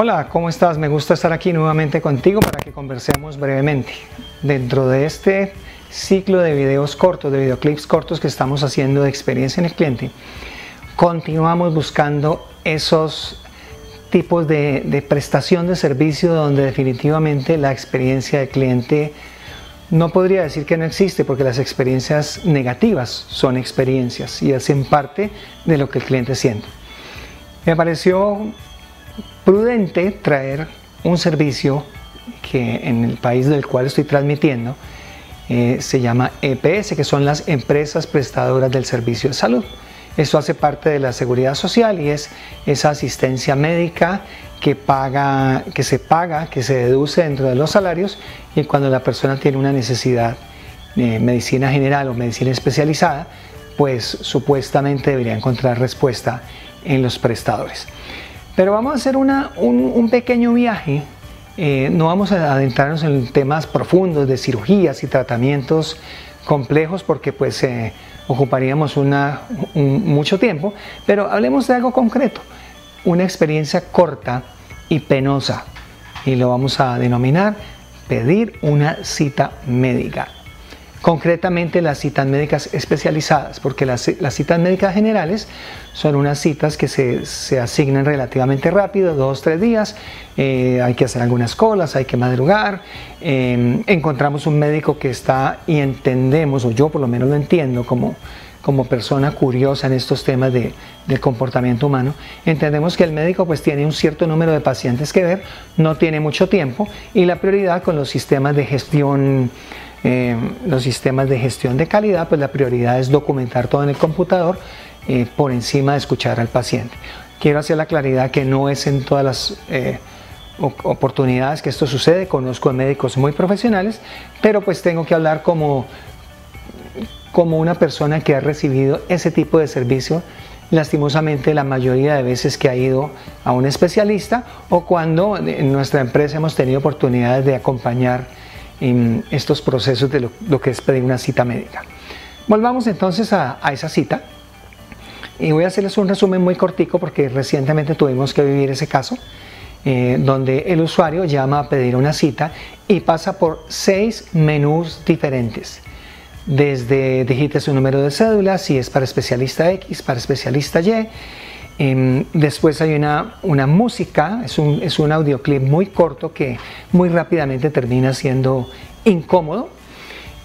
Hola, ¿cómo estás? Me gusta estar aquí nuevamente contigo para que conversemos brevemente. Dentro de este ciclo de videos cortos, de videoclips cortos que estamos haciendo de experiencia en el cliente, continuamos buscando esos tipos de, prestación de servicio donde definitivamente la experiencia del cliente no podría decir que no existe porque las experiencias negativas son experiencias y hacen parte de lo que el cliente siente. Me pareció prudente traer un servicio que en el país del cual estoy transmitiendo eh, se llama EPS, que son las empresas prestadoras del servicio de salud. Esto hace parte de la seguridad social y es esa asistencia médica que, paga, que se paga, que se deduce dentro de los salarios y cuando la persona tiene una necesidad de medicina general o medicina especializada, pues supuestamente debería encontrar respuesta en los prestadores. Pero vamos a hacer un, pequeño viaje. Eh, no vamos a adentrarnos en temas profundos de cirugías y tratamientos complejos porque pues eh, ocuparíamos mucho tiempo, pero hablemos de algo concreto, una experiencia corta y penosa. Y lo vamos a denominar pedir una cita médica concretamente las citas médicas especializadas, porque las, citas médicas generales son unas citas que se, asignan relativamente rápido, dos, tres días, eh, hay que hacer algunas colas, hay que madrugar, em, encontramos un médico que está y entendemos, o yo por lo menos lo entiendo como, como persona curiosa en estos temas de, del comportamiento humano, entendemos que el médico pues tiene un cierto número de pacientes que ver, no tiene mucho tiempo y la prioridad con los sistemas de gestión eh, los sistemas de gestión de calidad, pues la prioridad es documentar todo en el computador eh, por encima de escuchar al paciente. Quiero hacer la claridad que no es en todas las eh, oportunidades que esto sucede, conozco a médicos muy profesionales, pero pues tengo que hablar como, como una persona que ha recibido ese tipo de servicio lastimosamente la mayoría de veces que ha ido a un especialista o cuando en nuestra empresa hemos tenido oportunidades de acompañar en estos procesos de lo, que es pedir una cita médica. Volvamos entonces a, esa cita y voy a hacerles un resumen muy cortico porque recientemente tuvimos que vivir ese caso eh, donde el usuario llama a pedir una cita y pasa por seis menús diferentes. Desde digite su número de cédula, si es para especialista X, para especialista Y, Em, después hay una, música, es un, es un audioclip muy corto que muy rápidamente termina siendo incómodo.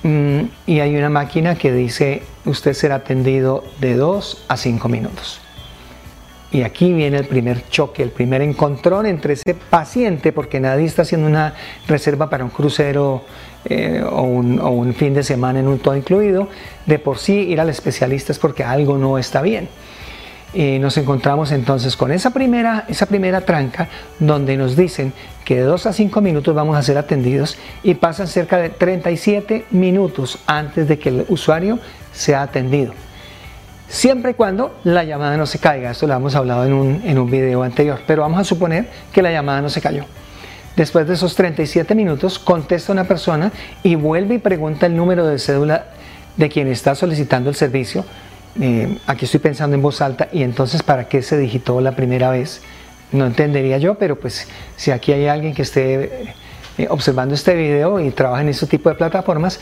Mm, y hay una máquina que dice usted será atendido de 2 a 5 minutos. Y aquí viene el primer choque, el primer encontrón entre ese paciente, porque nadie está haciendo una reserva para un crucero eh, o, un, o, un, fin de semana en un todo incluido. De por sí ir al especialista es porque algo no está bien. Y nos encontramos entonces con esa primera, esa primera tranca donde nos dicen que de 2 a 5 minutos vamos a ser atendidos y pasan cerca de 37 minutos antes de que el usuario sea atendido. Siempre y cuando la llamada no se caiga, esto lo hemos hablado en un, en un video anterior, pero vamos a suponer que la llamada no se cayó. Después de esos 37 minutos contesta una persona y vuelve y pregunta el número de cédula de quien está solicitando el servicio eh, aquí estoy pensando en voz alta y entonces para qué se digitó la primera vez, no entendería yo, pero pues si aquí hay alguien que esté eh, observando este video y trabaja en este tipo de plataformas,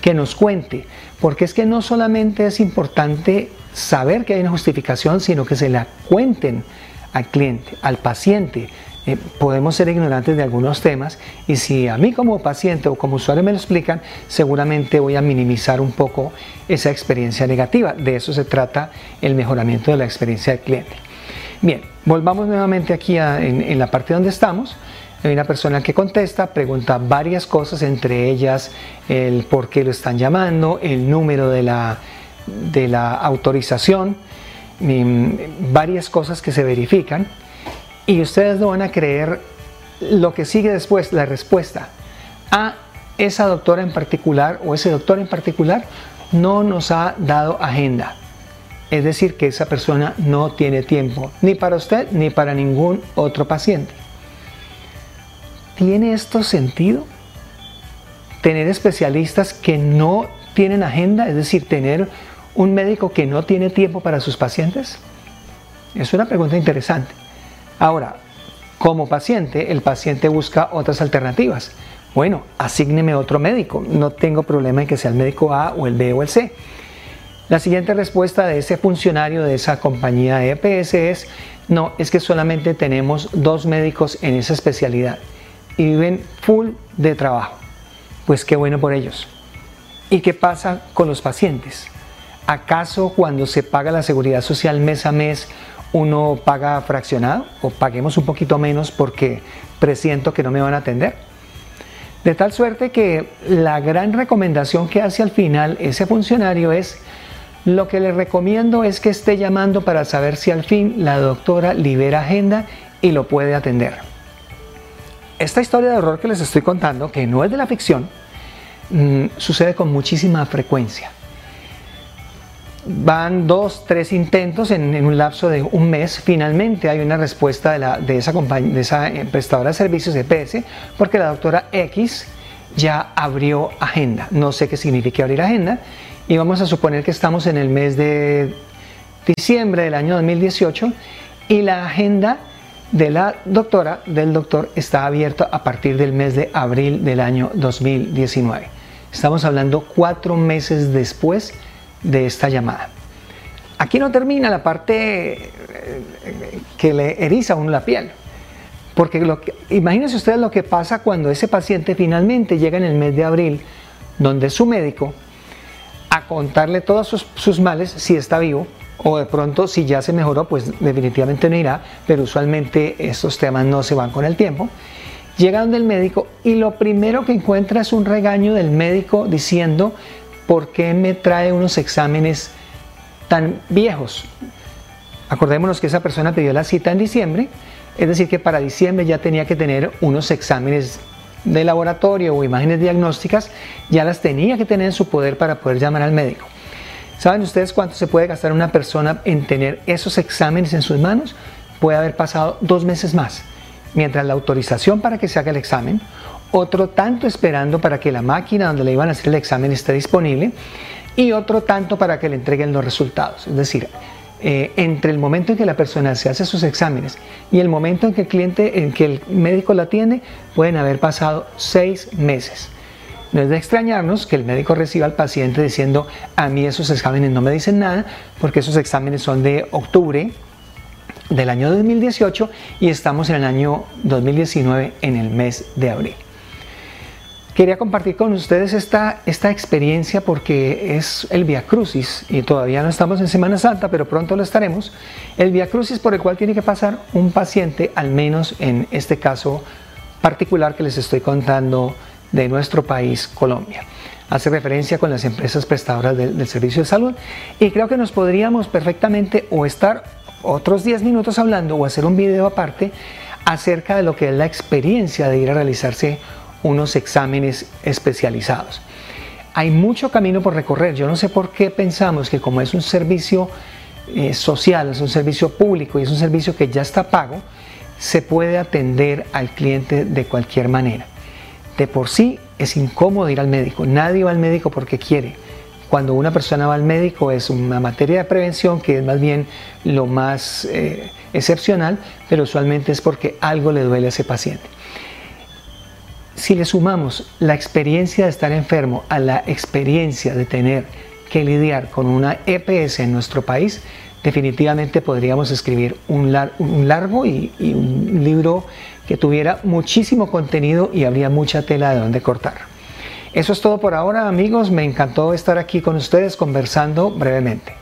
que nos cuente, porque es que no solamente es importante saber que hay una justificación, sino que se la cuenten al cliente, al paciente, eh, podemos ser ignorantes de algunos temas y si a mí como paciente o como usuario me lo explican, seguramente voy a minimizar un poco esa experiencia negativa. De eso se trata el mejoramiento de la experiencia del cliente. Bien, volvamos nuevamente aquí en, la parte donde estamos. Hay una persona que contesta, pregunta varias cosas, entre ellas el por qué lo están llamando, el número de la, de la autorización, mm, varias cosas que se verifican y ustedes no van a creer lo que sigue después, la respuesta. A esa doctora en particular o ese doctor en particular no nos ha dado agenda. Es decir, que esa persona no tiene tiempo ni para usted ni para ningún otro paciente. ¿Tiene esto sentido? Tener especialistas que no tienen agenda, es decir, tener un médico que no tiene tiempo para sus pacientes. Es una pregunta interesante. Ahora, Como paciente, el paciente busca otras alternativas. Bueno, asígneme otro médico. No tengo problema en que sea el médico A o el B o el C. La siguiente respuesta de ese funcionario de esa compañía de EPS es, no, es que solamente tenemos dos médicos en esa especialidad y viven full de trabajo. Pues qué bueno por ellos. ¿Y qué pasa con los pacientes? ¿Acaso cuando se paga la seguridad social mes a mes uno paga fraccionado o paguemos un poquito menos porque presiento que no me van a atender? De tal suerte que la gran recomendación que hace al final ese funcionario es lo que le recomiendo es que esté llamando para saber si al fin la doctora libera agenda y lo puede atender. Esta historia de horror que les estoy contando, que no es de la ficción, mm, sucede con muchísima frecuencia van dos, tres intentos en, un lapso de un mes. Finalmente hay una respuesta de, esa, compañía, de esa eh, prestadora de servicios de PS porque la doctora X ya abrió agenda. No sé qué significa abrir agenda. Y vamos a suponer que estamos en el mes de diciembre del año 2018 y la agenda de la doctora, del doctor, está abierta a partir del mes de abril del año 2019. Estamos hablando cuatro meses después de esta llamada. Aquí no termina la parte eh, que le eriza a uno la piel. Porque imagínense ustedes lo que pasa cuando ese paciente finalmente llega en el mes de abril, donde su médico, a contarle todos sus, sus males, si está vivo, o de pronto si ya se mejoró, pues definitivamente no irá, pero usualmente estos temas no se van con el tiempo. Llega donde el médico y lo primero que encuentra es un regaño del médico diciendo ¿por qué me trae unos exámenes tan viejos? Acordémonos que esa persona pidió la cita en diciembre, es decir, que para diciembre ya tenía que tener unos exámenes de laboratorio o imágenes diagnósticas, ya las tenía que tener en su poder para poder llamar al médico. ¿Saben ustedes cuánto se puede gastar una persona en tener esos exámenes en sus manos? Puede haber pasado dos meses más, mientras la autorización para que se haga el examen otro tanto esperando para que la máquina donde le iban a hacer el examen esté disponible y otro tanto para que le entreguen los resultados. Es decir, eh, entre el momento en que la persona se hace sus exámenes y el momento en que el cliente, en que el médico la atiende, pueden haber pasado seis meses. No es de extrañarnos que el médico reciba al paciente diciendo, a mí esos exámenes no me dicen nada, porque esos exámenes son de octubre del año 2018 y estamos en el año 2019 en el mes de abril. Quería compartir con ustedes esta, esta experiencia porque es el Via Crucis y todavía no estamos en Semana Santa, pero pronto lo estaremos. El Via Crucis por el cual tiene que pasar un paciente, al menos en este caso particular que les estoy contando de nuestro país, Colombia. Hace referencia con las empresas prestadoras del servicio de salud y creo que nos podríamos perfectamente o estar otros 10 minutos hablando o hacer un video aparte acerca de lo que es la experiencia de ir a realizarse unos exámenes especializados. Hay mucho camino por recorrer. Yo no sé por qué pensamos que como es un servicio eh, social, es un servicio público y es un servicio que ya está pago, se puede atender al cliente de cualquier manera. De por sí es incómodo ir al médico. Nadie va al médico porque quiere. Cuando una persona va al médico es una materia de prevención que es más bien lo más eh, excepcional, pero usualmente es porque algo le duele a ese paciente. Si le sumamos la experiencia de estar enfermo a la experiencia de tener que lidiar con una EPS en nuestro país, definitivamente podríamos escribir un, largo y, y un libro que tuviera muchísimo contenido y habría mucha tela de donde cortar. Eso es todo por ahora amigos, me encantó estar aquí con ustedes conversando brevemente.